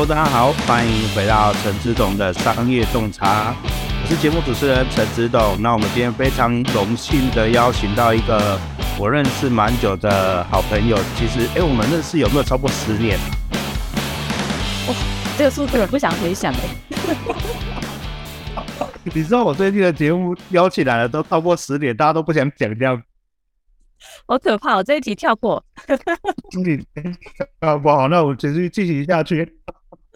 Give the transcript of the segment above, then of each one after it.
Hello，大家好，欢迎回到陈志董的商业洞察，我是节目主持人陈志董。那我们今天非常荣幸的邀请到一个我认识蛮久的好朋友，其实哎，我们认识有没有超过十年？哇，这个数字我不想回想哎。你知道我最近的节目邀请来了都超过十年，大家都不想讲这样。好可怕！我这一题跳过。啊，不好，那我们继续进行下去。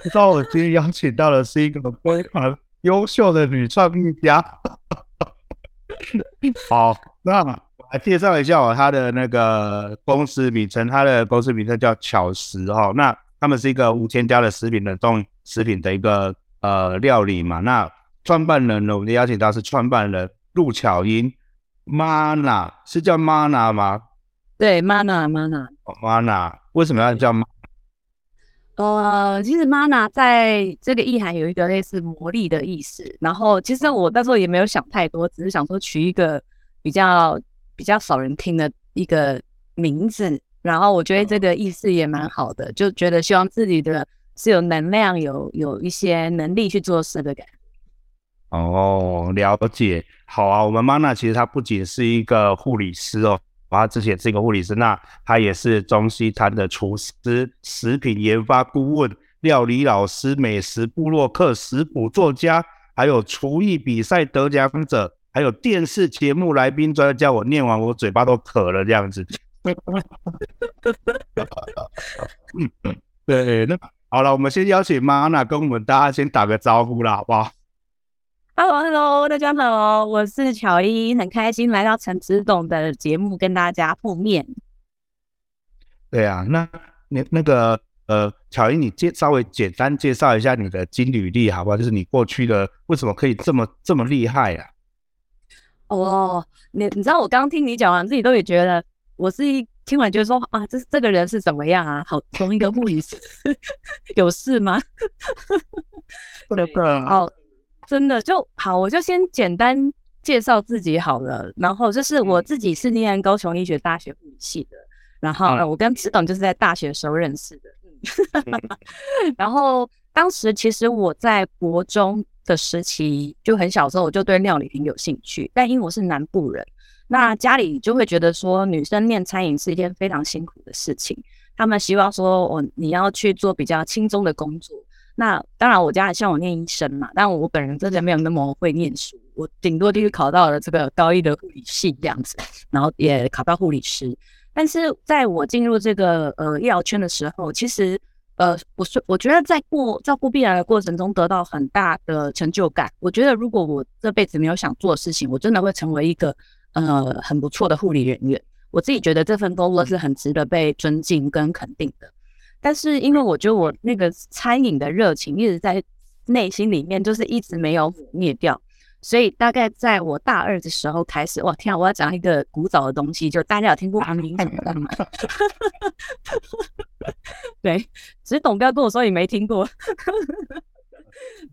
知道我今天邀请到的是一个非常优秀的女创意家。好，那我来介绍一下我她的那个公司名称，她的公司名称叫巧食哈。那他们是一个无添加的食品冷冻食品的一个呃料理嘛。那创办人呢，我们邀请到是创办人陆巧英。Mana 是叫 Mana 吗？对，Mana Mana。哦，Mana 为什么要叫 Mana？呃，其实 Mana 在这个意涵有一个类似魔力的意思。然后，其实我那时候也没有想太多，只是想说取一个比较比较少人听的一个名字。然后我觉得这个意思也蛮好的，就觉得希望自己的是有能量、有有一些能力去做事的感觉。哦，了解。好啊，我们 Mana 其实她不仅是一个护理师哦，她之前是一个护理师，那他也是中西餐的厨师、食品研发顾问、料理老师、美食部落客、食谱作家，还有厨艺比赛得奖者，还有电视节目来宾专家。我念完我嘴巴都渴了，这样子。对，那好了，我们先邀请 Mana 跟我们大家先打个招呼啦，好不好？Hello，Hello，大家好，我是巧英，很开心来到陈子董的节目跟大家碰面。对啊，那你那个呃，巧英，你介稍微简单介绍一下你的金履历好不好？就是你过去的为什么可以这么这么厉害啊？哦，你你知道我刚听你讲完，自己都也觉得，我是一听完觉得说啊，这这个人是怎么样啊？好，从一个护理师 有事吗？对不对？好。真的就好，我就先简单介绍自己好了。然后就是我自己是念高雄医学大学护理系的，然后我跟执董就是在大学的时候认识的。然后当时其实我在国中的时期就很小时候，我就对料理挺有兴趣。但因为我是南部人，那家里就会觉得说女生念餐饮是一件非常辛苦的事情，他们希望说我你要去做比较轻松的工作。那当然，我家还希望我念医生嘛，但我本人真的没有那么会念书，我顶多就是考到了这个高一的护理系这样子，然后也考到护理师。但是在我进入这个呃医疗圈的时候，其实呃，我说我觉得在过照顾病人的过程中得到很大的成就感。我觉得如果我这辈子没有想做的事情，我真的会成为一个呃很不错的护理人员。我自己觉得这份工作是很值得被尊敬跟肯定的。但是因为我觉得我那个餐饮的热情一直在内心里面，就是一直没有抹灭掉，所以大概在我大二的时候开始，哇天啊！我要讲一个古早的东西，就大家有听过安林什么的吗？对，只是董不要跟我说你没听过。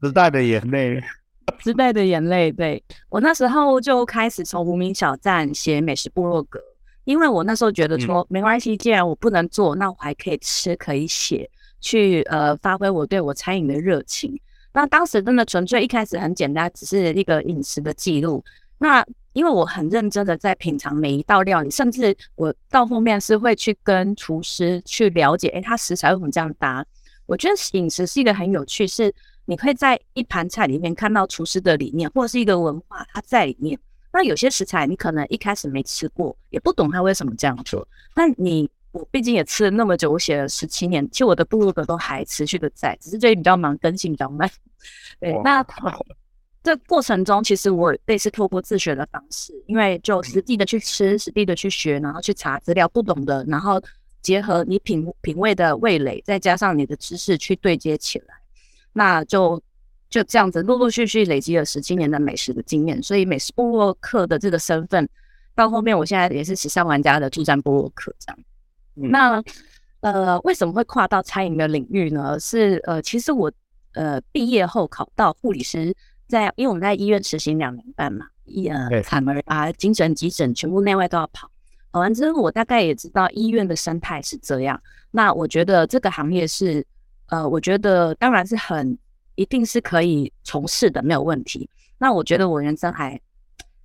时代的眼泪，时代的眼泪。对，我那时候就开始从无名小站写美食部落格。因为我那时候觉得说没关系，既然我不能做，那我还可以吃，可以写，去呃发挥我对我餐饮的热情。那当时真的纯粹一开始很简单，只是一个饮食的记录。那因为我很认真的在品尝每一道料理，甚至我到后面是会去跟厨师去了解，诶，他食材为什么这样搭？我觉得饮食是一个很有趣，是你可以在一盘菜里面看到厨师的理念，或者是一个文化，它在里面。那有些食材你可能一开始没吃过，也不懂它为什么这样做。那你我毕竟也吃了那么久，我写了十七年，其实我的部落格都还持续的在，只是最近比较忙，更新比较慢。对，那这过程中其实我类似透过自学的方式，因为就实地的去吃，实地的去学，然后去查资料，不懂的，然后结合你品品味的味蕾，再加上你的知识去对接起来，那就。就这样子，陆陆续续累积了十七年的美食的经验，所以美食部落客的这个身份，到后面我现在也是时尚玩家的助战部落客这样。嗯、那呃，为什么会跨到餐饮的领域呢？是呃，其实我呃毕业后考到护理师在，在因为我们在医院实习两年半嘛，医呃产儿啊、精神急诊全部内外都要跑。跑完之后，我大概也知道医院的生态是这样。那我觉得这个行业是。呃，我觉得当然是很一定是可以从事的，没有问题。那我觉得我人生还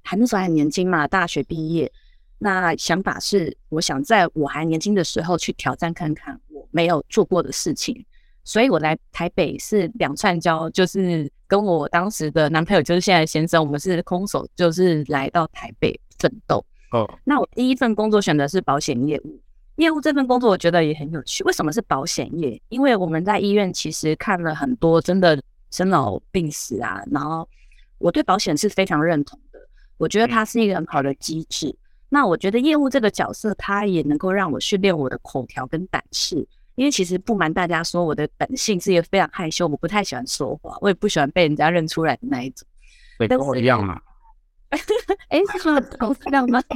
还那时候还年轻嘛，大学毕业，那想法是我想在我还年轻的时候去挑战看看我没有做过的事情。所以我来台北是两串交，就是跟我当时的男朋友，就是现在的先生，我们是空手，就是来到台北奋斗。哦，那我第一份工作选的是保险业务。业务这份工作我觉得也很有趣。为什么是保险业？因为我们在医院其实看了很多真的生老病死啊，然后我对保险是非常认同的。我觉得它是一个很好的机制。那我觉得业务这个角色，它也能够让我训练我的口条跟胆识。因为其实不瞒大家说，我的本性是一个非常害羞，我不太喜欢说话，我也不喜欢被人家认出来的那一种。对，跟我一样嘛。哎，是说公司量吗？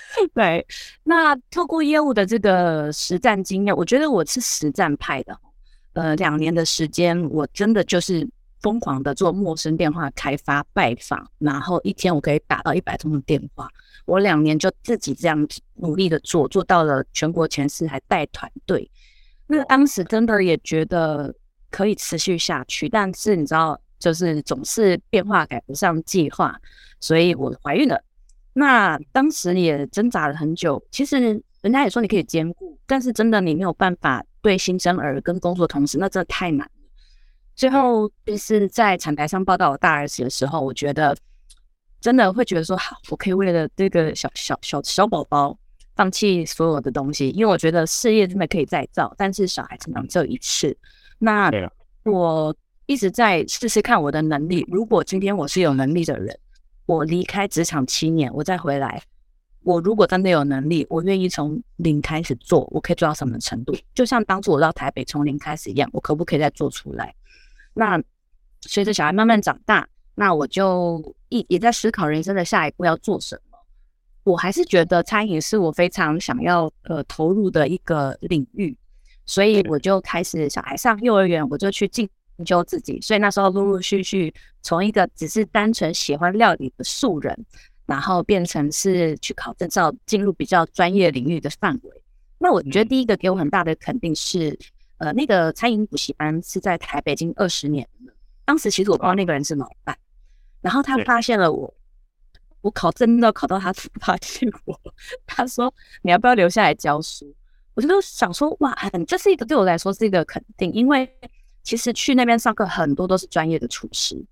对，那透过业务的这个实战经验，我觉得我是实战派的。呃，两年的时间，我真的就是疯狂的做陌生电话开发、拜访，然后一天我可以打到一百通的电话。我两年就自己这样努力的做，做到了全国前四，还带团队。那当时真的也觉得可以持续下去，但是你知道，就是总是变化赶不上计划，所以我怀孕了。那当时也挣扎了很久。其实人家也说你可以兼顾，但是真的你没有办法对新生儿跟工作同时，那真的太难了。最后就是在产台上报道我大儿子的时候，我觉得。真的会觉得说好，我可以为了这个小小小小宝宝放弃所有的东西，因为我觉得事业真的可以再造，但是小孩只能这一次。那我一直在试试看我的能力。如果今天我是有能力的人，我离开职场七年，我再回来，我如果真的有能力，我愿意从零开始做，我可以做到什么程度？就像当初我到台北从零开始一样，我可不可以再做出来？那随着小孩慢慢长大。那我就一也在思考人生的下一步要做什么。我还是觉得餐饮是我非常想要呃投入的一个领域，所以我就开始小孩上幼儿园，我就去进修自己。所以那时候陆陆续续从一个只是单纯喜欢料理的素人，然后变成是去考证照，进入比较专业领域的范围。那我觉得第一个给我很大的肯定是，呃，那个餐饮补习班是在台北已经二十年了。当时其实我不知道那个人是老板。然后他发现了我，我考真的考到他 发现我，他说，你要不要留下来教书？我就想说哇，这是一个对我来说是一个肯定，因为其实去那边上课很多都是专业的厨师，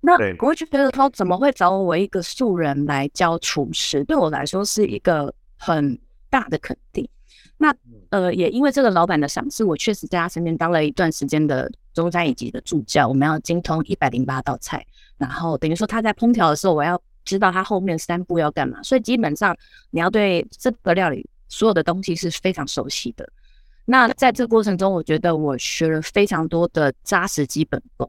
那我会觉得说怎么会找我一个素人来教厨师？对我来说是一个很大的肯定。那呃，也因为这个老板的赏识，我确实在他身边当了一段时间的中餐以及的助教，我们要精通一百零八道菜。然后等于说他在烹调的时候，我要知道他后面三步要干嘛，所以基本上你要对这个料理所有的东西是非常熟悉的。那在这个过程中，我觉得我学了非常多的扎实基本功。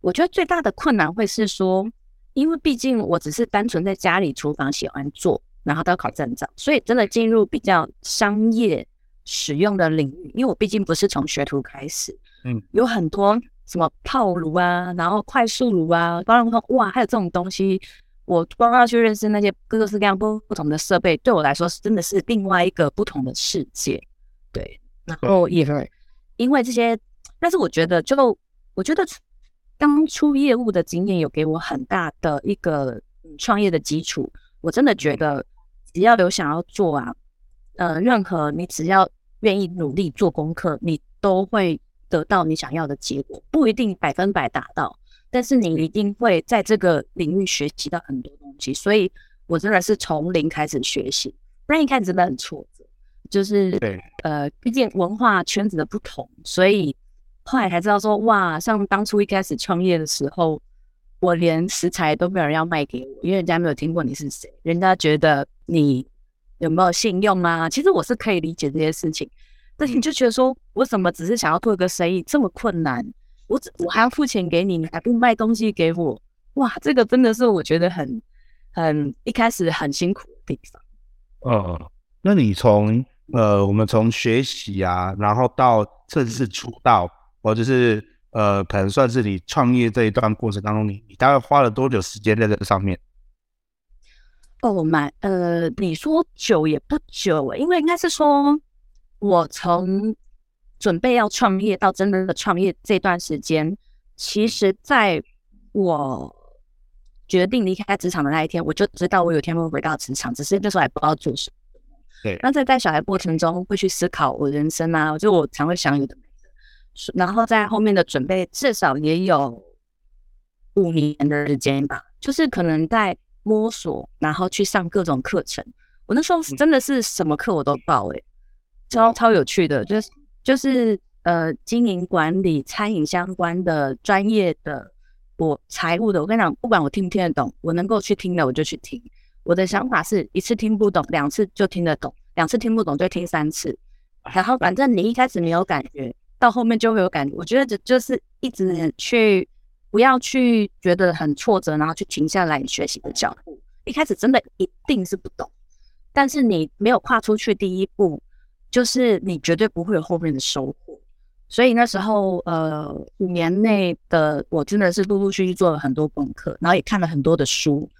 我觉得最大的困难会是说，因为毕竟我只是单纯在家里厨房喜欢做，然后都要考证照，所以真的进入比较商业使用的领域，因为我毕竟不是从学徒开始，嗯，有很多。什么泡炉啊，然后快速炉啊，包括哇，还有这种东西，我光要去认识那些各式各样不不同的设备，对我来说是真的是另外一个不同的世界。对，然后也因为这些，但是我觉得就我觉得当初业务的经验有给我很大的一个创业的基础。我真的觉得只要有想要做啊，呃，任何你只要愿意努力做功课，你都会。得到你想要的结果，不一定百分百达到，但是你一定会在这个领域学习到很多东西。所以我真的是从零开始学习，不然一开始真的很挫折。就是对，呃，毕竟文化圈子的不同，所以后来才知道说，哇，像当初一开始创业的时候，我连食材都没有人要卖给我，因为人家没有听过你是谁，人家觉得你有没有信用啊？其实我是可以理解这些事情。但你就觉得说，我怎么只是想要做一个生意这么困难？我只我还要付钱给你，你还不卖东西给我？哇，这个真的是我觉得很很一开始很辛苦的地方。嗯，那你从呃，我们从学习啊，然后到正式出道，或者是呃，可能算是你创业这一段过程当中，你你大概花了多久时间在这个上面？哦，蛮呃，你说久也不久，因为应该是说。我从准备要创业到真正的创业这段时间，其实在我决定离开职场的那一天，我就知道我有一天会回到职场，只是那时候还不知道做什么。对，那在带小孩过程中会去思考我人生啊，就我常会想有的没的，然后在后面的准备至少也有五年的时间吧，就是可能在摸索，然后去上各种课程。我那时候真的是什么课我都报、欸，诶、嗯，超超有趣的，就是。就是呃，经营管理、餐饮相关的专业的，我财务的，我跟你讲，不管我听不听得懂，我能够去听的我就去听。我的想法是一次听不懂，两次就听得懂；两次听不懂就听三次。然后反正你一开始没有感觉，到后面就会有感觉。我觉得这就是一直去，不要去觉得很挫折，然后去停下来学习的脚步。一开始真的一定是不懂，但是你没有跨出去第一步。就是你绝对不会有后面的收获，所以那时候，呃，五年内的我真的是陆陆续续做了很多功课，然后也看了很多的书，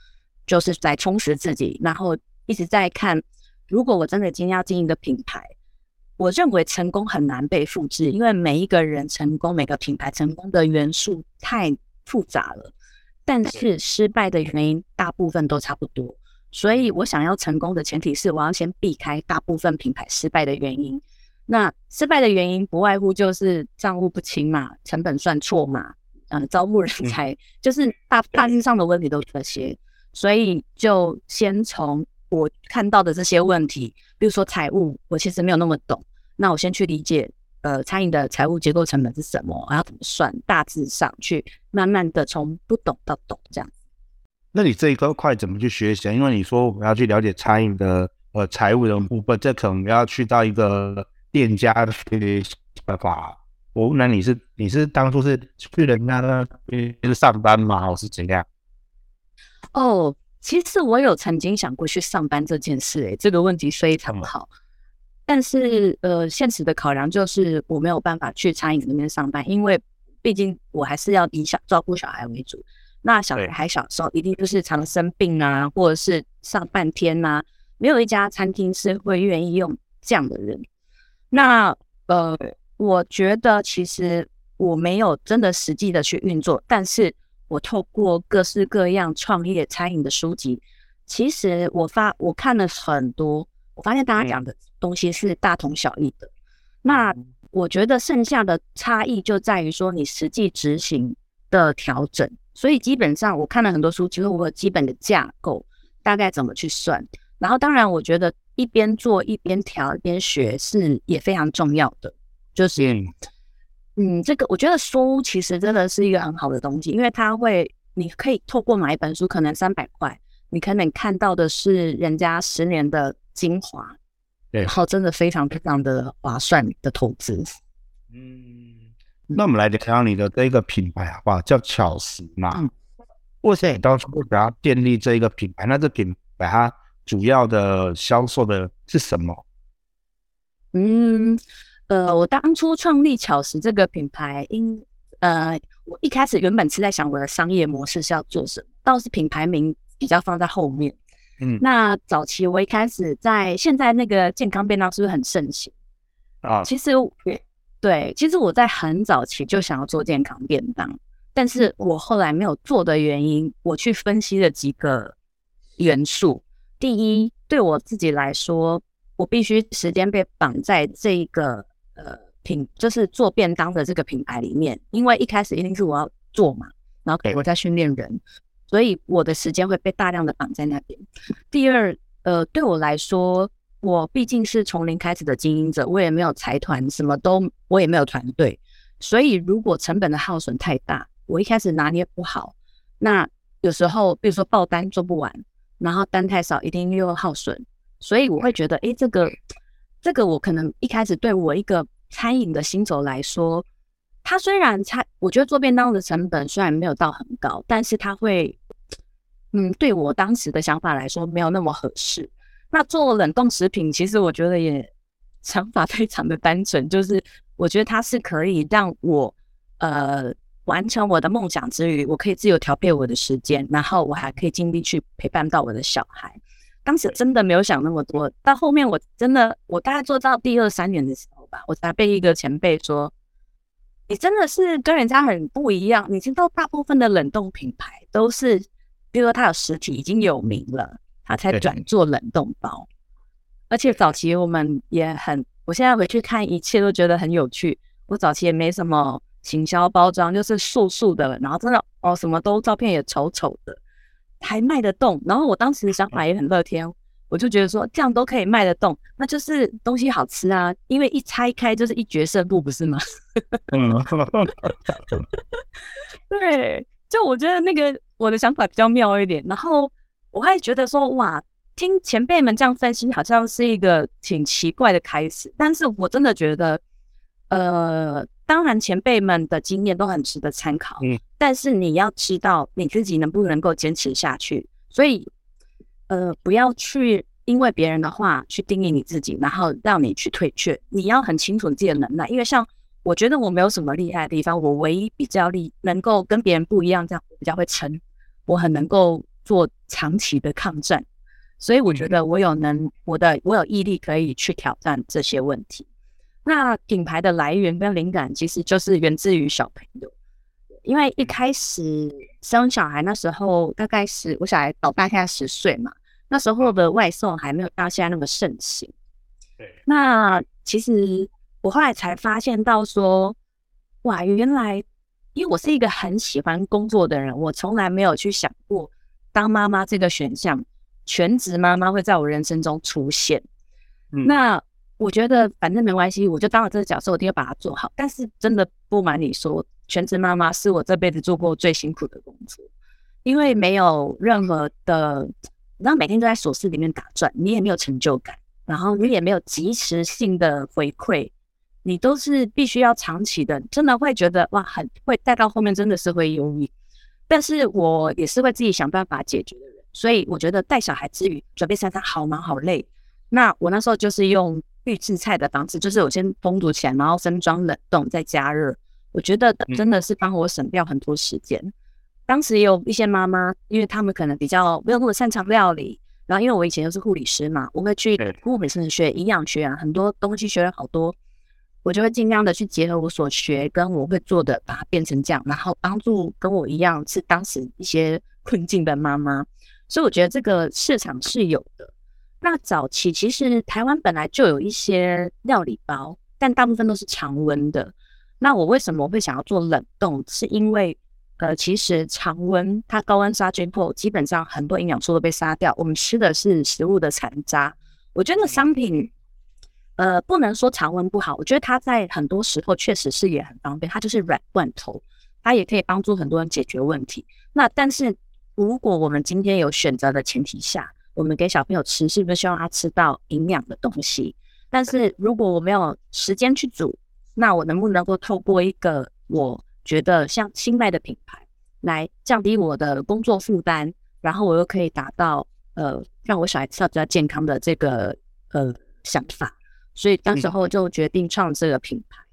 就是在充实自己，然后一直在看，如果我真的今天要经营一个品牌，我认为成功很难被复制，因为每一个人成功，每个品牌成功的元素太复杂了，但是失败的原因大部分都差不多。所以我想要成功的前提是，我要先避开大部分品牌失败的原因。那失败的原因不外乎就是账务不清嘛，成本算错嘛，嗯，招募人才，就是大大致上的问题都这些。所以就先从我看到的这些问题，比如说财务，我其实没有那么懂，那我先去理解，呃，餐饮的财务结构成本是什么，然后怎么算，大致上去慢慢的从不懂到懂这样。那你这一块怎么去学习？因为你说我们要去了解餐饮的呃财务的部分，这可能要去到一个店家的学习法。我问你是你是当初是去人家那边上班吗？还是怎样？哦，其实我有曾经想过去上班这件事，诶，这个问题非常好。嗯、但是呃，现实的考量就是我没有办法去餐饮那边上班，因为毕竟我还是要以小照顾小孩为主。那小孩还小时候，一定就是常生病啊，或者是上半天呐、啊，没有一家餐厅是会愿意用这样的人。那呃，我觉得其实我没有真的实际的去运作，但是我透过各式各样创业餐饮的书籍，其实我发我看了很多，我发现大家讲的东西是大同小异的。那我觉得剩下的差异就在于说你实际执行的调整。所以基本上我看了很多书，其实我有基本的架构，大概怎么去算。然后当然，我觉得一边做一边调一边学是也非常重要的。就是，嗯，这个我觉得书其实真的是一个很好的东西，因为它会，你可以透过买一本书，可能三百块，你可能看到的是人家十年的精华，对，然后真的非常非常的划算的投资。嗯。那我们来聊聊你的这一个品牌好不好？叫巧食嘛。嗯。为什么你当初要建立这一个品牌？那这品牌它主要的销售的是什么？嗯，呃，我当初创立巧食这个品牌，因呃，我一开始原本是在想我的商业模式是要做什么，倒是品牌名比较放在后面。嗯。那早期我一开始在现在那个健康便当是不是很盛行啊？其实我。对，其实我在很早期就想要做健康便当，但是我后来没有做的原因，我去分析了几个元素。第一，对我自己来说，我必须时间被绑在这个呃品，就是做便当的这个品牌里面，因为一开始一定是我要做嘛，然后给我在训练人，所以我的时间会被大量的绑在那边。第二，呃，对我来说。我毕竟是从零开始的经营者，我也没有财团，什么都我也没有团队，所以如果成本的耗损太大，我一开始拿捏不好，那有时候比如说报单做不完，然后单太少，一定又耗损，所以我会觉得，诶，这个这个我可能一开始对我一个餐饮的新手来说，它虽然餐，我觉得做便当的成本虽然没有到很高，但是它会，嗯，对我当时的想法来说没有那么合适。那做冷冻食品，其实我觉得也想法非常的单纯，就是我觉得它是可以让我呃完成我的梦想之余，我可以自由调配我的时间，然后我还可以尽力去陪伴到我的小孩。当时真的没有想那么多，到后面我真的我大概做到第二三年的时候，吧，我才被一个前辈说，你真的是跟人家很不一样。你知道，大部分的冷冻品牌都是，比如说它有实体已经有名了，它才转做冷冻包。而且早期我们也很，我现在回去看一切都觉得很有趣。我早期也没什么行销包装，就是素素的，然后真的哦，什么都照片也丑丑的，还卖得动。然后我当时想法也很乐天。我就觉得说这样都可以卖得动，那就是东西好吃啊！因为一拆开就是一决胜负，不是吗？嗯，对，就我觉得那个我的想法比较妙一点。然后我还觉得说，哇，听前辈们这样分析，好像是一个挺奇怪的开始。但是我真的觉得，呃，当然前辈们的经验都很值得参考。嗯，但是你要知道你自己能不能够坚持下去，所以。呃，不要去因为别人的话去定义你自己，然后让你去退却。你要很清楚你自己的能耐，因为像我觉得我没有什么厉害的地方，我唯一比较厉能够跟别人不一样，这样我比较会撑，我很能够做长期的抗战，所以我觉得我有能，我的我有毅力可以去挑战这些问题。那品牌的来源跟灵感其实就是源自于小朋友，因为一开始生小孩那时候大概是我小孩老大现在十岁嘛。那时候的外送还没有到现在那么盛行。对，那其实我后来才发现到说，哇，原来因为我是一个很喜欢工作的人，我从来没有去想过当妈妈这个选项，全职妈妈会在我人生中出现。嗯，那我觉得反正没关系，我就当了这个角色，我一定要把它做好。但是真的不瞒你说，全职妈妈是我这辈子做过最辛苦的工作，因为没有任何的。然后每天都在琐事里面打转，你也没有成就感，然后你也没有即时性的回馈，你都是必须要长期的，真的会觉得哇，很会带到后面，真的是会忧郁。但是我也是会自己想办法解决的人，所以我觉得带小孩之余准备三餐好忙好累。那我那时候就是用预制菜的方式，就是我先烹煮起来，然后分装冷冻再加热，我觉得真的是帮我省掉很多时间。当时也有一些妈妈，因为他们可能比较没有那么擅长料理，然后因为我以前又是护理师嘛，我会去护理师学营养学啊，很多东西学了好多，我就会尽量的去结合我所学跟我会做的，把它变成这样，然后帮助跟我一样是当时一些困境的妈妈。所以我觉得这个市场是有的。那早期其实台湾本来就有一些料理包，但大部分都是常温的。那我为什么会想要做冷冻？是因为呃，其实常温它高温杀菌后，基本上很多营养素都被杀掉。我们吃的是食物的残渣。我觉得商品，呃，不能说常温不好。我觉得它在很多时候确实是也很方便。它就是软罐头，它也可以帮助很多人解决问题。那但是如果我们今天有选择的前提下，我们给小朋友吃，是不是希望他吃到营养的东西？但是如果我没有时间去煮，那我能不能够透过一个我觉得像新麦的品牌来降低我的工作负担，然后我又可以达到呃让我小孩吃到比较健康的这个呃想法，所以当时候就决定创这个品牌。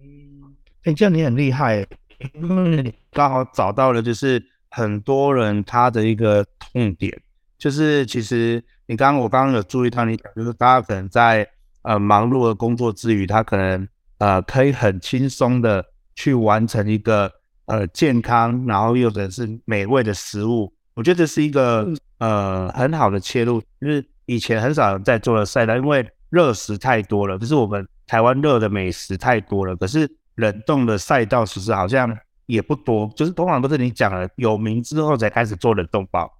嗯，哎，这样你很厉害，因为你刚好找到了就是很多人他的一个痛点，就是其实你刚刚我刚刚有注意到你讲，就是大家可能在呃忙碌的工作之余，他可能呃可以很轻松的。去完成一个呃健康，然后又或者是美味的食物，我觉得这是一个呃很好的切入，就是以前很少人在做的赛道，因为热食太多了，就是我们台湾热的美食太多了，可是冷冻的赛道其实好像也不多，就是通常都是你讲了有名之后才开始做冷冻包。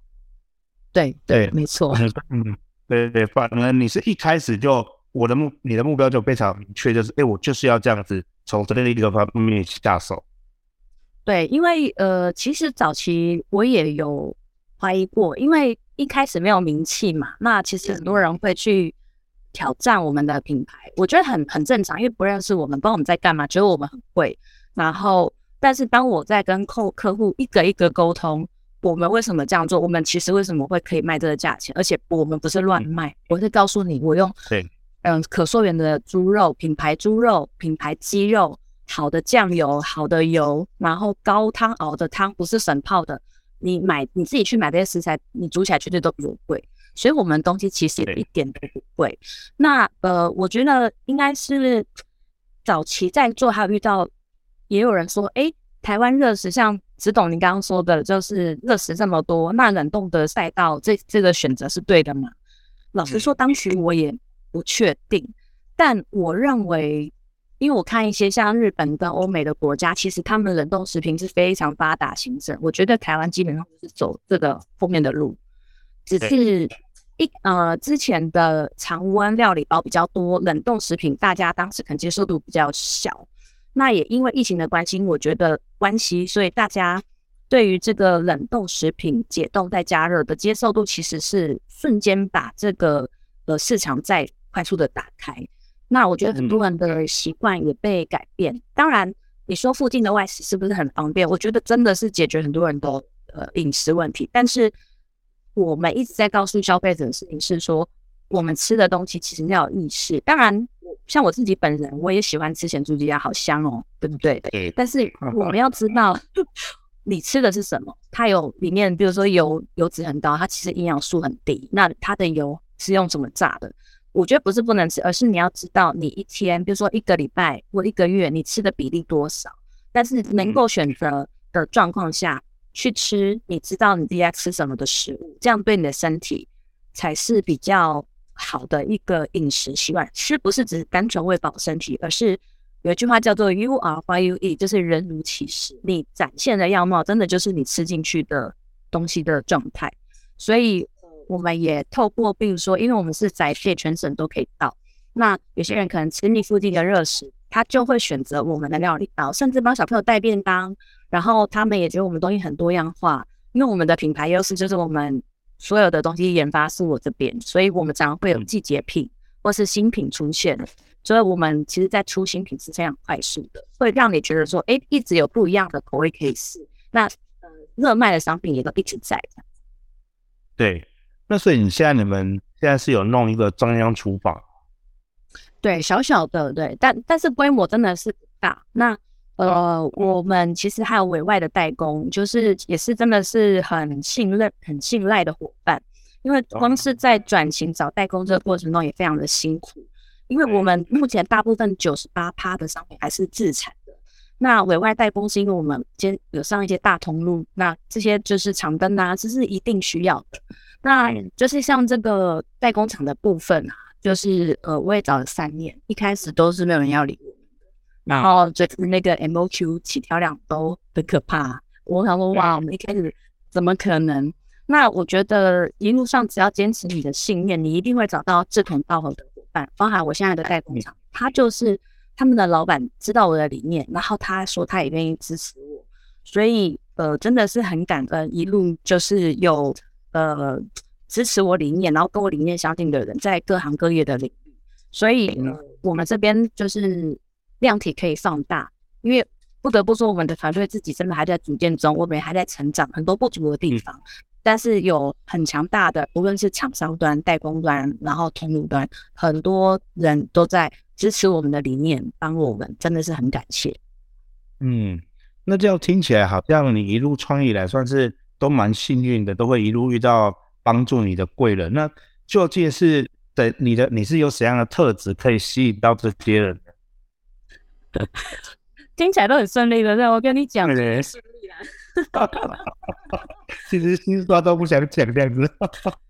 对对，没错。嗯，对对对，反而你是一开始就我的目你的目标就非常明确，就是哎，我就是要这样子。从这里一个方面下手，对，因为呃，其实早期我也有怀疑过，因为一开始没有名气嘛，那其实很多人会去挑战我们的品牌，我觉得很很正常，因为不认识我们，不知道我们在干嘛，觉得我们很贵。然后，但是当我在跟客客户一个一个沟通，我们为什么这样做，我们其实为什么会可以卖这个价钱，而且我们不是乱卖，我是告诉你，我用对。嗯，可溯源的猪肉，品牌猪肉，品牌鸡肉，好的酱油，好的油，然后高汤熬的汤不是神泡的。你买你自己去买这些食材，你煮起来绝对都比我贵。所以我们东西其实一点都不贵。那呃，我觉得应该是早期在做，还有遇到也有人说，哎，台湾热食像只懂你刚刚说的，就是热食这么多，那冷冻的赛道这这个选择是对的吗？老实说，当时我也不确定，但我认为。因为我看一些像日本跟欧美的国家，其实他们冷冻食品是非常发达兴盛。我觉得台湾基本上是走这个后面的路，只是一呃之前的常温料理包比较多，冷冻食品大家当时可能接受度比较小。那也因为疫情的关系，我觉得关系，所以大家对于这个冷冻食品解冻再加热的接受度，其实是瞬间把这个呃市场再快速的打开。那我觉得很多人的习惯也被改变。当然，你说附近的外食是不是很方便？我觉得真的是解决很多人的呃饮食问题。但是我们一直在告诉消费者的事情是说，我们吃的东西其实要有意识。当然，像我自己本人，我也喜欢吃咸猪鸡鸭，好香哦，对不对？对。但是 我们要知道，你吃的是什么？它有里面，比如说油油脂很高，它其实营养素很低。那它的油是用什么炸的？我觉得不是不能吃，而是你要知道你一天，比如说一个礼拜或一个月，你吃的比例多少。但是能够选择的状况下去吃，你知道你自己在吃什么的食物，这样对你的身体才是比较好的一个饮食习惯。是不是只是单纯为保身体，而是有一句话叫做 “You are what you eat”，就是人如其食。你展现的样貌，真的就是你吃进去的东西的状态。所以。我们也透过，比如说，因为我们是宅配，全省都可以到。那有些人可能吃腻附近的热食，他就会选择我们的料理包，甚至帮小朋友带便当。然后他们也觉得我们东西很多样化，因为我们的品牌优势就是我们所有的东西研发是我这边，所以我们常常会有季节品或是新品出现。所以我们其实，在出新品是非常快速的，会让你觉得说，哎，一直有不一样的口味可以试。那呃，热卖的商品也都一直在。对。那所以你现在你们现在是有弄一个中央厨房？对，小小的，对，但但是规模真的是不大。那呃，我们其实还有委外的代工，就是也是真的是很信任、很信赖的伙伴。因为光是在转型找代工这个过程中也非常的辛苦，因为我们目前大部分九十八趴的商品还是自产的。那委外代工是因为我们兼有上一些大通路，那这些就是长灯啊，这是一定需要的。那就是像这个代工厂的部分啊，就是呃，我也找了三年，一开始都是没有人要理我，然后就是那个 MOQ 起跳量都很可怕。我想说，哇，我们一开始怎么可能？那我觉得一路上只要坚持你的信念，你一定会找到志同道合的伙伴。包含我现在的代工厂，他就是他们的老板知道我的理念，然后他说他也愿意支持我，所以呃，真的是很感恩，一路就是有。呃，支持我理念，然后跟我理念相近的人，在各行各业的领域，所以、呃、我们这边就是量体可以放大。因为不得不说，我们的团队自己真的还在组建中，我们还在成长，很多不足的地方。但是有很强大的，无论是厂商端、代工端，然后通路端，很多人都在支持我们的理念，帮我们，真的是很感谢。嗯，那这样听起来好像你一路创业来算是。都蛮幸运的，都会一路遇到帮助你的贵人。那究竟是的，你的你是有怎样的特质可以吸引到这些人呢？听起来都很顺利的，对，我跟你讲，对顺利啦。其实心酸都不想讲这样子。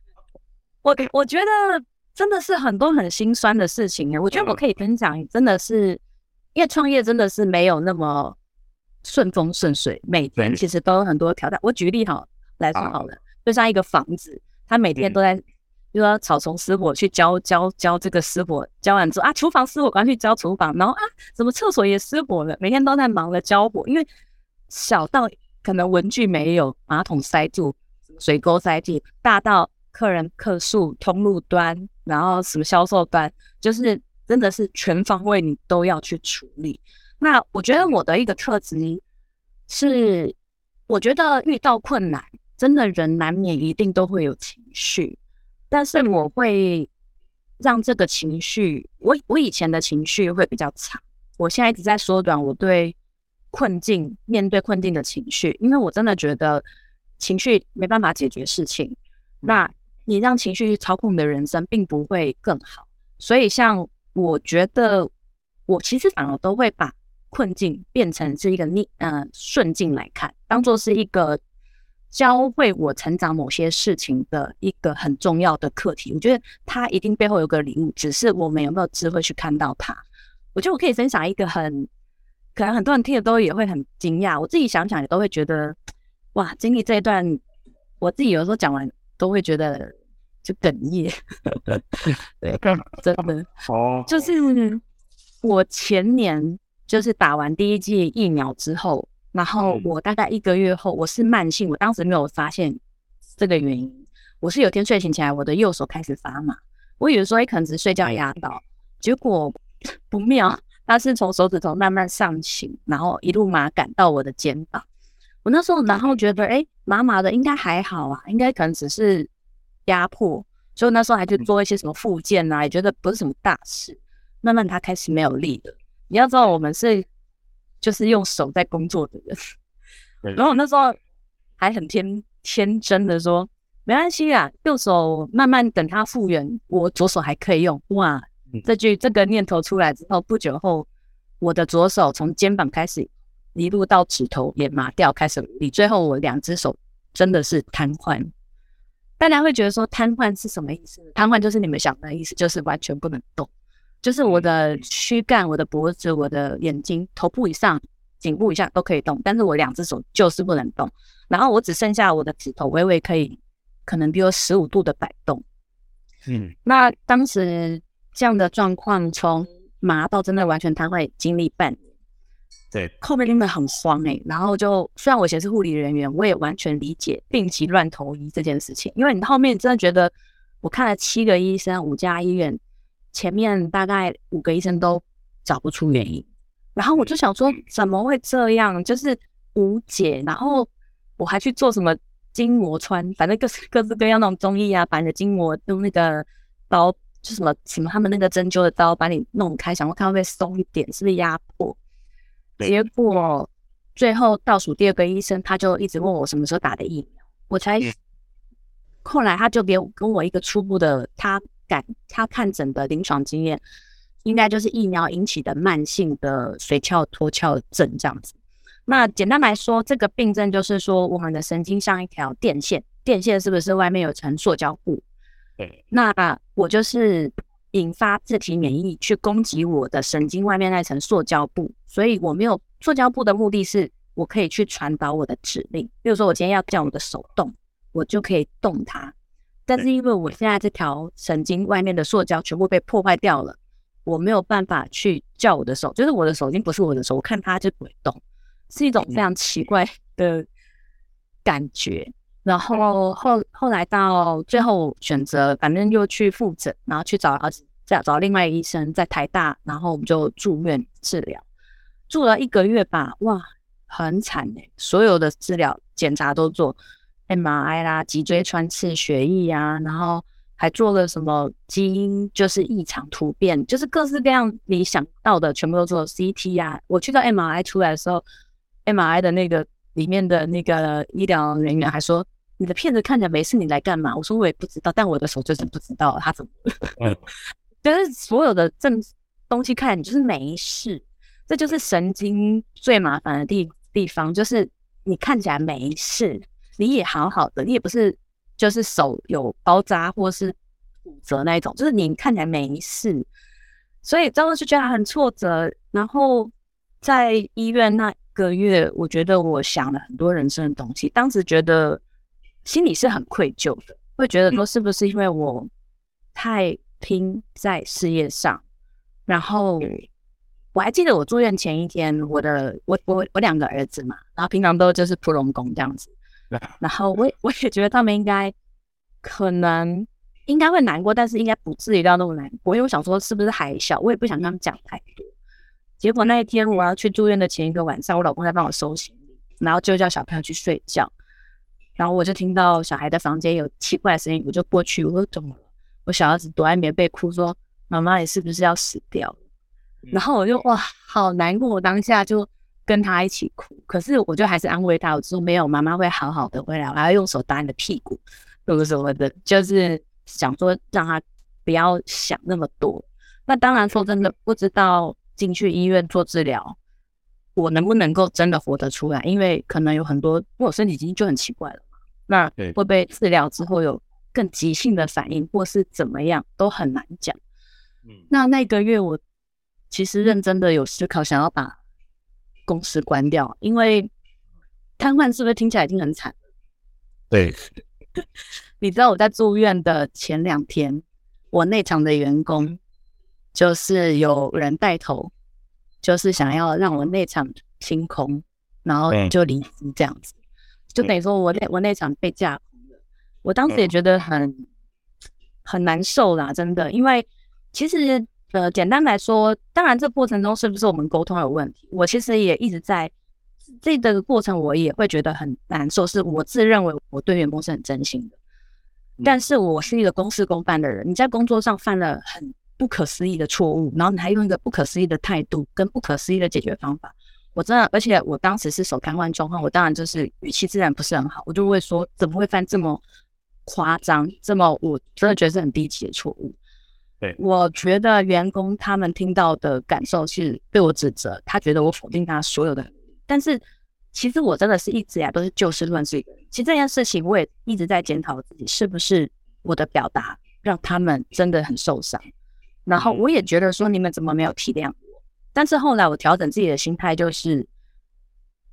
我我觉得真的是很多很心酸的事情。我觉得我可以分享，真的是因为创业真的是没有那么。顺风顺水，每天其实都有很多挑战。我举例好来说好了，就像一个房子，它每天都在，比如说草丛失火，去浇浇浇这个失火，浇完之后啊，厨房失火，赶快去浇厨房，然后啊，怎么厕所也失火了？每天都在忙着浇火，因为小到可能文具没有，马桶塞住，水沟塞住；大到客人客诉，通路端，然后什么销售端，就是真的是全方位你都要去处理。那我觉得我的一个特质是，我觉得遇到困难，真的人难免一定都会有情绪，但是我会让这个情绪，我我以前的情绪会比较长，我现在一直在缩短我对困境、面对困境的情绪，因为我真的觉得情绪没办法解决事情。那你让情绪操控你的人生，并不会更好。所以，像我觉得，我其实反而都会把困境变成是一个逆呃顺境来看，当做是一个教会我成长某些事情的一个很重要的课题。我觉得它一定背后有个礼物，只是我们有没有智慧去看到它。我觉得我可以分享一个很。可能很多人听了都也会很惊讶，我自己想想也都会觉得，哇，经历这一段，我自己有时候讲完都会觉得就哽咽。对，真的哦，就是我前年就是打完第一剂疫苗之后，然后我大概一个月后，我是慢性，我当时没有发现这个原因，我是有天睡醒起来，我的右手开始发麻，我以为说可能只是睡觉压到，结果不妙。它是从手指头慢慢上行，然后一路麻感到我的肩膀。我那时候然后觉得，哎，麻麻的应该还好啊，应该可能只是压迫。所以那时候还去做一些什么复健啊，也觉得不是什么大事。慢慢它开始没有力了。你要知道，我们是就是用手在工作的人。然后我那时候还很天天真的说，没关系啊，右手慢慢等它复原，我左手还可以用。哇！这句这个念头出来之后，不久后，我的左手从肩膀开始一路到指头也麻掉，开始无力，最后我两只手真的是瘫痪。大家会觉得说瘫痪是什么意思？瘫痪就是你们想的意思，就是完全不能动，就是我的躯干、我的脖子、我的眼睛、头部以上、颈部以下都可以动，但是我两只手就是不能动，然后我只剩下我的指头微微可以，可能比如十五度的摆动。嗯，那当时。这样的状况从麻到真的完全瘫痪，经历半年，对，后面真的很慌哎、欸。然后就虽然我以前是护理人员，我也完全理解病急乱投医这件事情，因为你后面真的觉得我看了七个医生，五家医院，前面大概五个医生都找不出原因，然后我就想说怎么会这样，就是无解。然后我还去做什么筋膜穿，反正各式各式各样那种中医啊，把你的筋膜用那个刀。就什么什么，他们那个针灸的刀把你弄开，想说看会不会松一点，是不是压迫？结果最后倒数第二个医生，他就一直问我什么时候打的疫苗，我才后来他就给我跟我一个初步的他感他看诊的临床经验，应该就是疫苗引起的慢性的髓鞘脱鞘症这样子。那简单来说，这个病症就是说我们的神经像一条电线，电线是不是外面有层塑胶布？对，那我就是引发自体免疫去攻击我的神经外面那层塑胶布，所以我没有塑胶布的目的是我可以去传导我的指令，比如说我今天要叫我的手动，我就可以动它。但是因为我现在这条神经外面的塑胶全部被破坏掉了，我没有办法去叫我的手，就是我的手已经不是我的手，我看它就不会动，是一种非常奇怪的感觉。然后后后来到最后选择，反正又去复诊，然后去找儿子，再找另外一个医生在台大，然后我们就住院治疗，住了一个月吧，哇，很惨哎，所有的治疗检查都做，MRI 啦，脊椎穿刺、血液啊，然后还做了什么基因就是异常突变，就是各式各样你想到的全部都做 CT 啊。我去到 MRI 出来的时候，MRI 的那个里面的那个医疗人员还说。你的片子看起来没事，你来干嘛？我说我也不知道，但我的手就是不知道他怎么了。嗯，但是所有的正东西看你就是没事，这就是神经最麻烦的地地方，就是你看起来没事，你也好好的，你也不是就是手有包扎或是骨折那一种，就是你看起来没事，所以真的是觉得很挫折。然后在医院那个月，我觉得我想了很多人生的东西，当时觉得。心里是很愧疚的，会觉得说是不是因为我太拼在事业上，然后我还记得我住院前一天，我的我我我两个儿子嘛，然后平常都就是普龙宫这样子，然后我 我也觉得他们应该可能应该会难过，但是应该不至于到那么难过，因为我想说是不是还小，我也不想跟他们讲太多。结果那一天我要去住院的前一个晚上，我老公在帮我收行李，然后就叫小朋友去睡觉。然后我就听到小孩的房间有奇怪的声音，我就过去，我说怎么了？我小儿子躲在棉被哭，说妈妈你是不是要死掉了？然后我就哇，好难过，我当下就跟他一起哭。可是我就还是安慰他，我说没有，妈妈会好好的回来，我还要用手打你的屁股。什么什么的，就是想说让他不要想那么多。那当然说真的，不知道进去医院做治疗，我能不能够真的活得出来？因为可能有很多，因为我身体已经就很奇怪了嘛。那会被治疗之后有更急性的反应，或是怎么样，都很难讲。嗯，那那个月我其实认真的有思考，想要把公司关掉，因为瘫痪是不是听起来已经很惨？对，你知道我在住院的前两天，我内场的员工就是有人带头，就是想要让我内场清空，然后就离职这样子，就等于说我内我内场被架空了。我当时也觉得很很难受啦，真的，因为其实。呃，简单来说，当然这过程中是不是我们沟通有问题？我其实也一直在这个过程，我也会觉得很难受。是我自认为我对员工是很真心的，但是我是一个公事公办的人。你在工作上犯了很不可思议的错误，然后你还用一个不可思议的态度跟不可思议的解决方法，我真的，而且我当时是手瘫痪状况，我当然就是语气自然不是很好，我就会说怎么会犯这么夸张、这么我真的觉得是很低级的错误。对，我觉得员工他们听到的感受是被我指责，他觉得我否定他所有的。但是其实我真的是一直以来都是就事论事。其实这件事情我也一直在检讨自己，是不是我的表达让他们真的很受伤。然后我也觉得说，你们怎么没有体谅我？但是后来我调整自己的心态，就是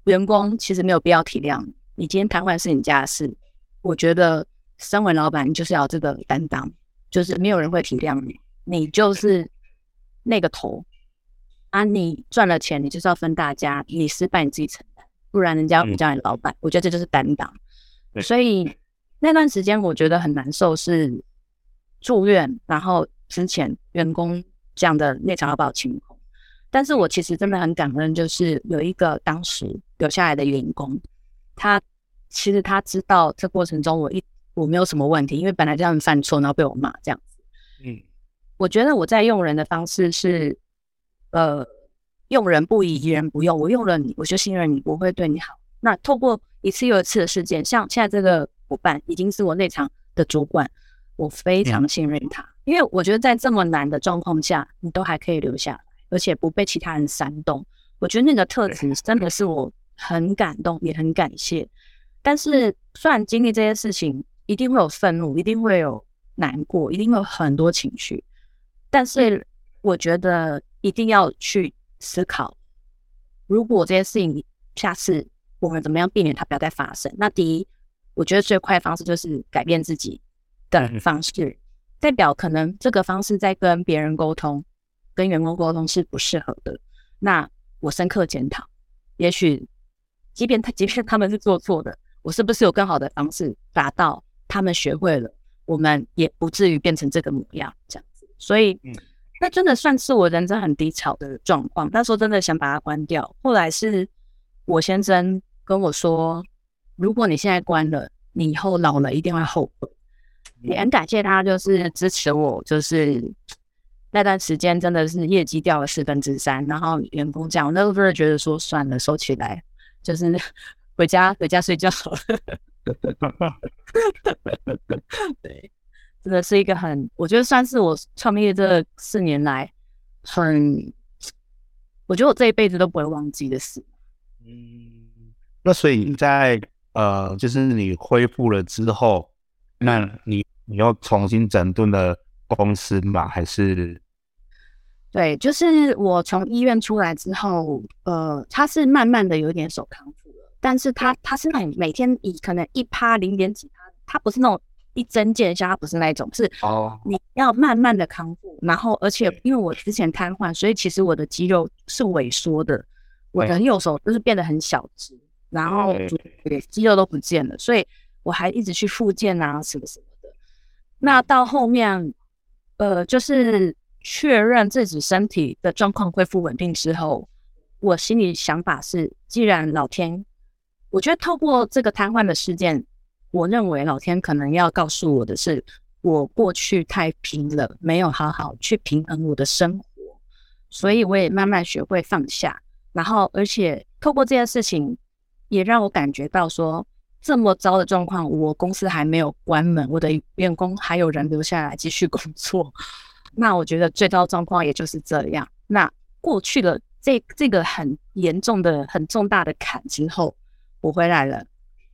员工其实没有必要体谅你。你今天瘫痪是你家的事，我觉得身为老板，你就是要这个担当。就是没有人会体谅你，你就是那个头啊！你赚了钱，你就是要分大家，你失败你自己承担，不然人家不叫你老板。我觉得这就是担当。所以那段时间我觉得很难受，是住院，然后之前员工这样的那场要把我清空，但是我其实真的很感恩，就是有一个当时留下来的员工，他其实他知道这过程中我一。我没有什么问题，因为本来这样犯错，然后被我骂这样子。嗯，我觉得我在用人的方式是，呃，用人不疑，疑人不用。我用了你，我就信任你，我会对你好。那透过一次又一次的事件，像现在这个伙伴已经是我内场的主管，我非常信任他，因为我觉得在这么难的状况下，你都还可以留下来，而且不被其他人煽动。我觉得那个特质真的是我很感动，也很感谢。但是虽然经历这些事情，一定会有愤怒，一定会有难过，一定会有很多情绪。但是我觉得一定要去思考，如果这些事情下次我们怎么样避免它不要再发生？那第一，我觉得最快的方式就是改变自己的方式，代表可能这个方式在跟别人沟通、跟员工沟通是不适合的。那我深刻检讨，也许即便他即便他们是做错的，我是不是有更好的方式达到？他们学会了，我们也不至于变成这个模样，这样子。所以，那真的算是我人生很低潮的状况。那时候真的想把它关掉。后来是我先生跟我说：“如果你现在关了，你以后老了一定会后悔。”也很感谢他，就是支持我。就是那段时间真的是业绩掉了四分之三，然后员工这样，我那时候觉得说算了，收起来，就是 回家回家睡觉好了。对，真的是一个很，我觉得算是我创业这四年来很，我觉得我这一辈子都不会忘记的事。嗯，那所以在呃，就是你恢复了之后，那你你又重新整顿了公司吗？还是？对，就是我从医院出来之后，呃，他是慢慢的有点手康复。但是它它是每每天以可能一趴零点几趴，他不是那种一针见效，它不是那一种，是哦，你要慢慢的康复，然后而且因为我之前瘫痪，所以其实我的肌肉是萎缩的，我的右手就是变得很小只，然后肌肉都不见了，所以我还一直去复健啊什么什么的。那到后面，呃，就是确认自己身体的状况恢复稳定之后，我心里想法是，既然老天。我觉得透过这个瘫痪的事件，我认为老天可能要告诉我的是，我过去太拼了，没有好好去平衡我的生活，所以我也慢慢学会放下。然后，而且透过这件事情，也让我感觉到说，这么糟的状况，我公司还没有关门，我的员工还有人留下来继续工作。那我觉得最糟状况也就是这样。那过去了这这个很严重的、很重大的坎之后，我回来了，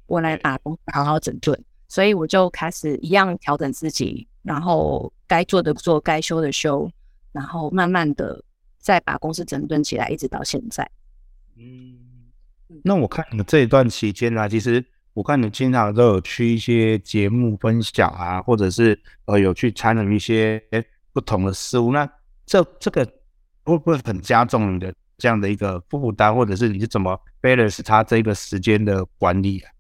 我来打工，好好整顿。所以我就开始一样调整自己，然后该做的做，该修的修，然后慢慢的再把公司整顿起来，一直到现在。嗯，那我看你们这一段期间呢、啊，其实。我看你经常都有去一些节目分享啊，或者是呃有去参与一些不同的事物，那这这个会不会很加重你的这样的一个负担，或者是你是怎么 balance 他这个时间的管理啊？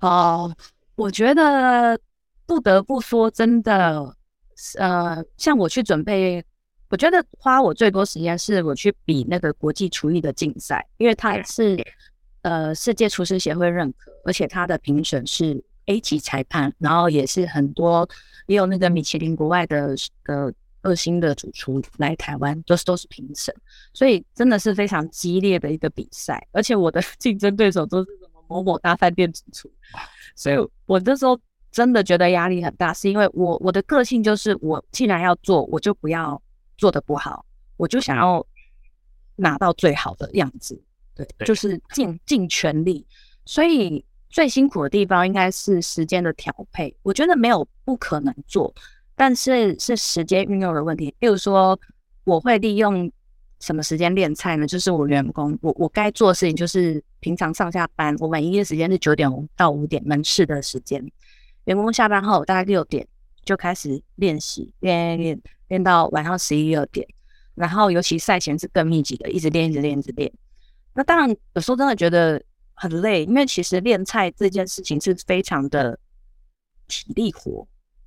哦，我觉得不得不说，真的，呃，像我去准备，我觉得花我最多时间是我去比那个国际厨艺的竞赛，因为它是。呃，世界厨师协会认可，而且他的评审是 A 级裁判，然后也是很多，也有那个米其林国外的呃二星的主厨来台湾，都是都是评审，所以真的是非常激烈的一个比赛。而且我的 竞争对手都是什么某某大饭店主厨，所以我那时候真的觉得压力很大，是因为我我的个性就是，我既然要做，我就不要做得不好，我就想要拿到最好的样子。对，就是尽尽全力，所以最辛苦的地方应该是时间的调配。我觉得没有不可能做，但是是时间运用的问题。比如说，我会利用什么时间练菜呢？就是我员工，我我该做的事情就是平常上下班，我们营业时间是九点到五点门市的时间，员工下班后大概六点就开始练习，练练练到晚上十一二点，然后尤其赛前是更密集的，一直练，一直练，一直练。那当然，有时候真的觉得很累，因为其实练菜这件事情是非常的体力活，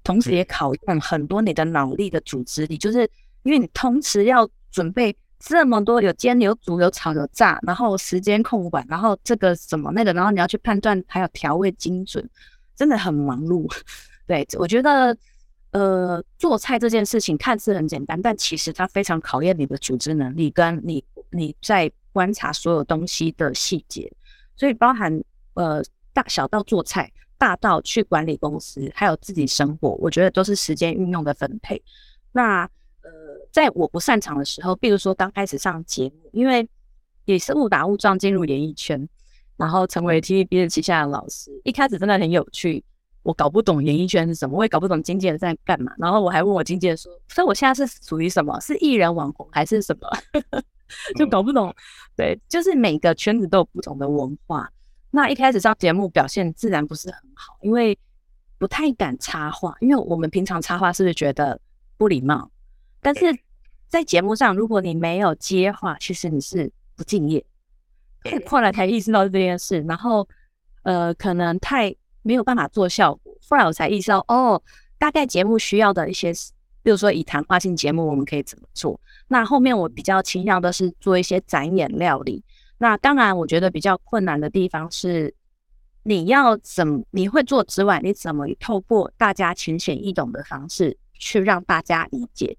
同时也考验很多你的脑力的组织力，就是因为你同时要准备这么多，有煎、有煮、有炒、有炸，然后时间控管，然后这个什么那个，然后你要去判断，还有调味精准，真的很忙碌。对，我觉得，呃，做菜这件事情看似很简单，但其实它非常考验你的组织能力，跟你你在。观察所有东西的细节，所以包含呃大小到做菜，大到去管理公司，还有自己生活，我觉得都是时间运用的分配。那呃，在我不擅长的时候，比如说刚开始上节目，因为也是误打误撞进入演艺圈，然后成为 TVB 的旗下的老师，一开始真的很有趣。我搞不懂演艺圈是什么，我也搞不懂经纪人在干嘛。然后我还问我经纪人说：“所以我现在是属于什么？是艺人网红还是什么？” 就搞不懂，对，就是每个圈子都有不同的文化。那一开始上节目表现自然不是很好，因为不太敢插话，因为我们平常插话是不是觉得不礼貌？但是在节目上，如果你没有接话，其实你是不敬业。后来才意识到这件事，然后呃，可能太没有办法做效果。后来我才意识到，哦，大概节目需要的一些。比如说，以谈话性节目，我们可以怎么做？那后面我比较倾向的是做一些展演料理。那当然，我觉得比较困难的地方是，你要怎么你会做之外，你怎么透过大家浅显易懂的方式去让大家理解？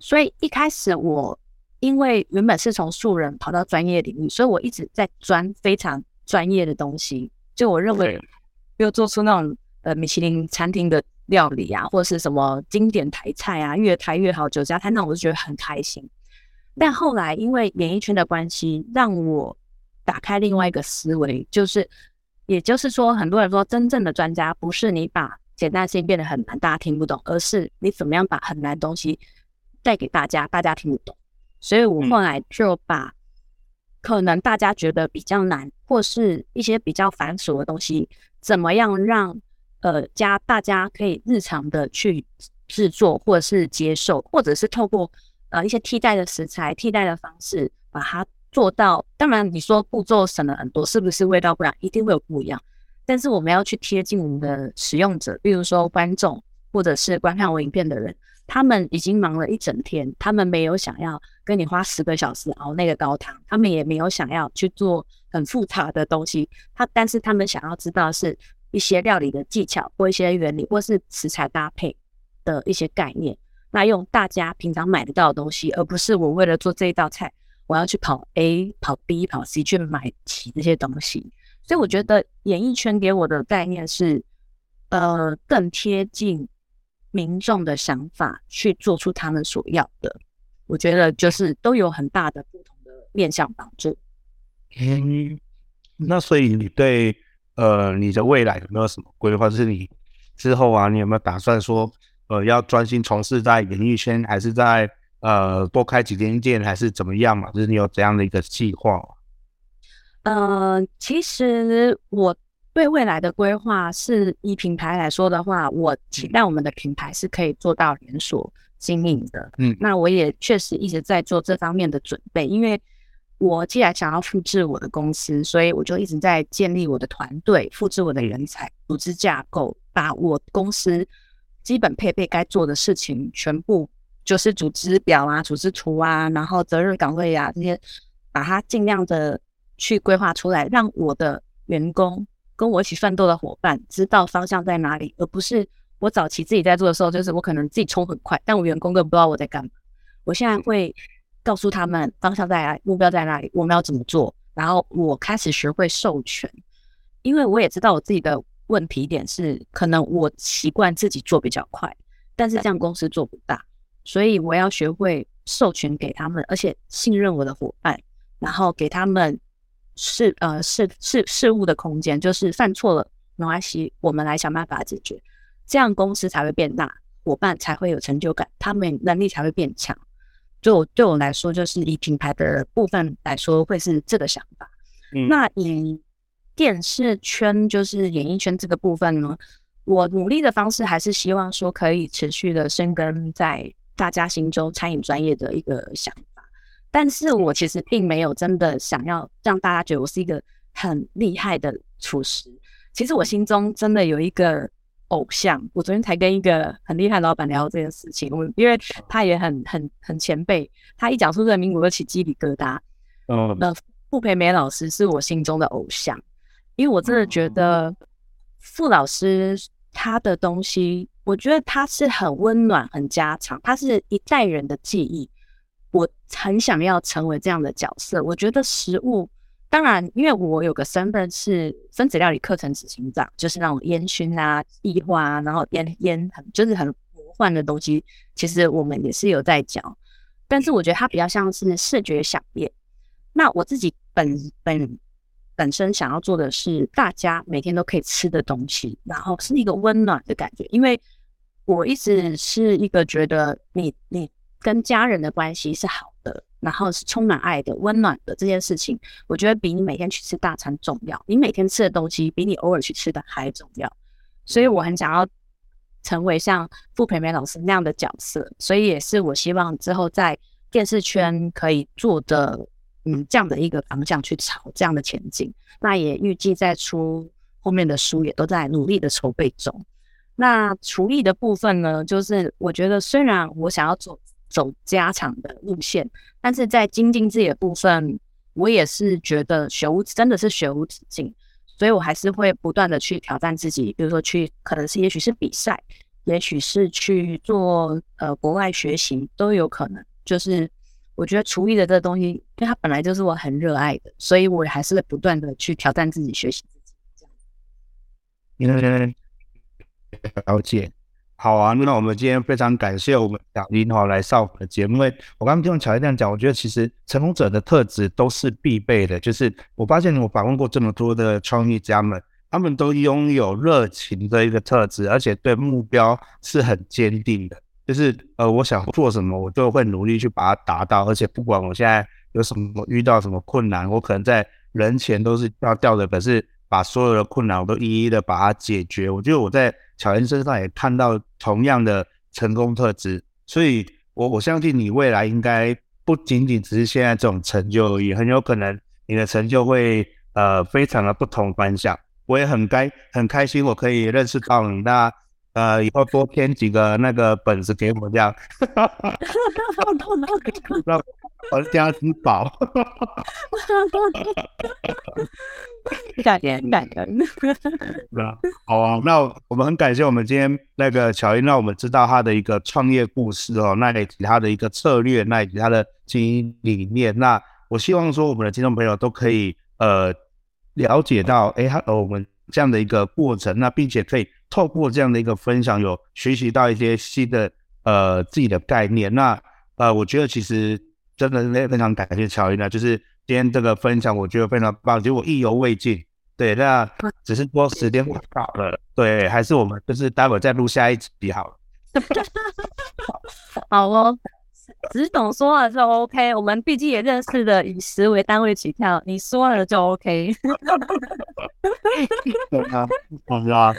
所以一开始我因为原本是从素人跑到专业领域，所以我一直在钻非常专业的东西。就我认为，比如做出那种呃米其林餐厅的。料理啊，或者是什么经典台菜啊，越台越好，酒家摊，那我就觉得很开心。但后来因为演艺圈的关系，让我打开另外一个思维，就是，也就是说，很多人说，真正的专家不是你把简单事情变得很难，大家听不懂，而是你怎么样把很难东西带给大家，大家听不懂。所以我后来就把可能大家觉得比较难，或是一些比较繁琐的东西，怎么样让呃，家大家可以日常的去制作，或者是接受，或者是透过呃一些替代的食材、替代的方式，把它做到。当然，你说步骤省了很多，是不是味道不一样？一定会有不一样。但是我们要去贴近我们的使用者，比如说观众，或者是观看我影片的人，他们已经忙了一整天，他们没有想要跟你花十个小时熬那个高汤，他们也没有想要去做很复杂的东西，他但是他们想要知道是。一些料理的技巧，或一些原理，或是食材搭配的一些概念，那用大家平常买得到的东西，而不是我为了做这一道菜，我要去跑 A、跑 B、跑 C 去买齐这些东西。所以我觉得演艺圈给我的概念是，呃，更贴近民众的想法去做出他们所要的。我觉得就是都有很大的不同的面向帮助。嗯，那所以你对呃你的未来有没有什么规划？就是你之后啊，你有没有打算说呃要专心从事在演艺圈，还是在呃多开几间店，还是怎么样嘛？就是你有怎样的一个计划？呃，其实我对未来的规划是以品牌来说的话，我期待我们的品牌是可以做到连锁。经营的，嗯，那我也确实一直在做这方面的准备，因为我既然想要复制我的公司，所以我就一直在建立我的团队，复制我的人才、组织架构，把我公司基本配备该做的事情全部就是组织表啊、组织图啊，然后责任岗位啊这些，把它尽量的去规划出来，让我的员工跟我一起奋斗的伙伴知道方向在哪里，而不是。我早期自己在做的时候，就是我可能自己冲很快，但我员工根本不知道我在干嘛。我现在会告诉他们方向在哪里，目标在哪里，我们要怎么做。然后我开始学会授权，因为我也知道我自己的问题点是，可能我习惯自己做比较快，但是这样公司做不大，所以我要学会授权给他们，而且信任我的伙伴，然后给他们事呃事事事物的空间，就是犯错了没关系，我们来想办法解决。这样公司才会变大，伙伴才会有成就感，他们能力才会变强。就我对我来说，就是以品牌的部分来说，会是这个想法。嗯、那以电视圈，就是演艺圈这个部分呢，我努力的方式还是希望说可以持续的深耕在大家心中餐饮专业的一个想法。但是我其实并没有真的想要让大家觉得我是一个很厉害的厨师。其实我心中真的有一个。偶像，我昨天才跟一个很厉害的老板聊这件事情。我因为他也很很很前辈，他一讲出这个名字，我就起鸡皮疙瘩。嗯，那傅培梅老师是我心中的偶像，因为我真的觉得傅老师他的东西，我觉得它是很温暖、很家常，它是一代人的记忆。我很想要成为这样的角色。我觉得食物。当然，因为我有个身份是分子料理课程执行长，就是那种烟熏啊、异化啊，然后烟烟很就是很魔幻的东西，其实我们也是有在教。但是我觉得它比较像是视觉饗宴。那我自己本本本身想要做的是大家每天都可以吃的东西，然后是一个温暖的感觉。因为我一直是一个觉得你你跟家人的关系是好的。然后是充满爱的、温暖的这件事情，我觉得比你每天去吃大餐重要。你每天吃的东西比你偶尔去吃的还重要，所以我很想要成为像傅培梅老师那样的角色。所以也是我希望之后在电视圈可以做的，嗯，这样的一个方向去朝这样的前进。那也预计在出后面的书，也都在努力的筹备中。那厨艺的部分呢，就是我觉得虽然我想要走。走家常的路线，但是在精进自己的部分，我也是觉得学无真的是学无止境，所以我还是会不断的去挑战自己，比如说去可能是也许是比赛，也许是去做呃国外学习都有可能。就是我觉得厨艺的这个东西，因为它本来就是我很热爱的，所以我还是不断的去挑战自己，学习自己。这样，因为了解。好啊，那我们今天非常感谢我们小林哈来上我们的节目。因为我刚刚听巧英这样讲，我觉得其实成功者的特质都是必备的。就是我发现我访问过这么多的创业家们，他们都拥有热情的一个特质，而且对目标是很坚定的。就是呃，我想做什么，我就会努力去把它达到。而且不管我现在有什么遇到什么困难，我可能在人前都是要掉的，可是把所有的困难我都一一的把它解决。我觉得我在。巧英身上也看到同样的成功特质，所以我我相信你未来应该不仅仅只是现在这种成就而已，很有可能你的成就会呃非常的不同凡响。我也很开很开心，我可以认识到你，那呃以后多添几个那个本子给我这样。我家之宝，感人感人。好啊，那我们很感谢我们今天那个巧英，让我们知道他的一个创业故事哦，那以及他的一个策略，那以及他的经营理念。那我希望说，我们的听众朋友都可以呃了解到，哎，他我们这样的一个过程，那并且可以透过这样的一个分享，有学习到一些新的呃自己的概念。那呃，我觉得其实真的非非常感谢乔伊呢，就是今天这个分享，我觉得非常棒，结果意犹未尽。对，那只是说时间不到了，对，还是我们就是待会再录下一集好了。好哦，只懂说了就 OK，我们毕竟也认识的以十为单位起跳，你说了就 OK。好啊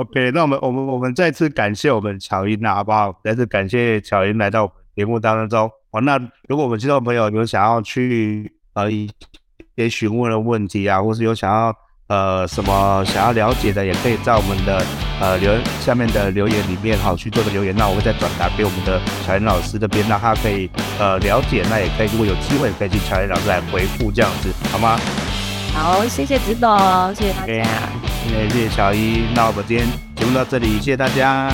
，OK，那我们我们我们再次感谢我们巧英啊，好不好？再次感谢巧英来到节目当中。好，那如果我们听众朋友有想要去呃一些询问的问题啊，或是有想要。呃，什么想要了解的，也可以在我们的呃留言下面的留言里面好去做个留言，那我会再转达给我们的巧英老师这边，让他可以呃了解，那也可以如果有机会可以请巧英老师来回复这样子，好吗？好，谢谢指导，谢谢大家，谢谢，谢谢巧英，那我们今天节目到这里，谢谢大家，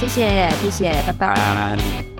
谢谢谢谢，拜拜。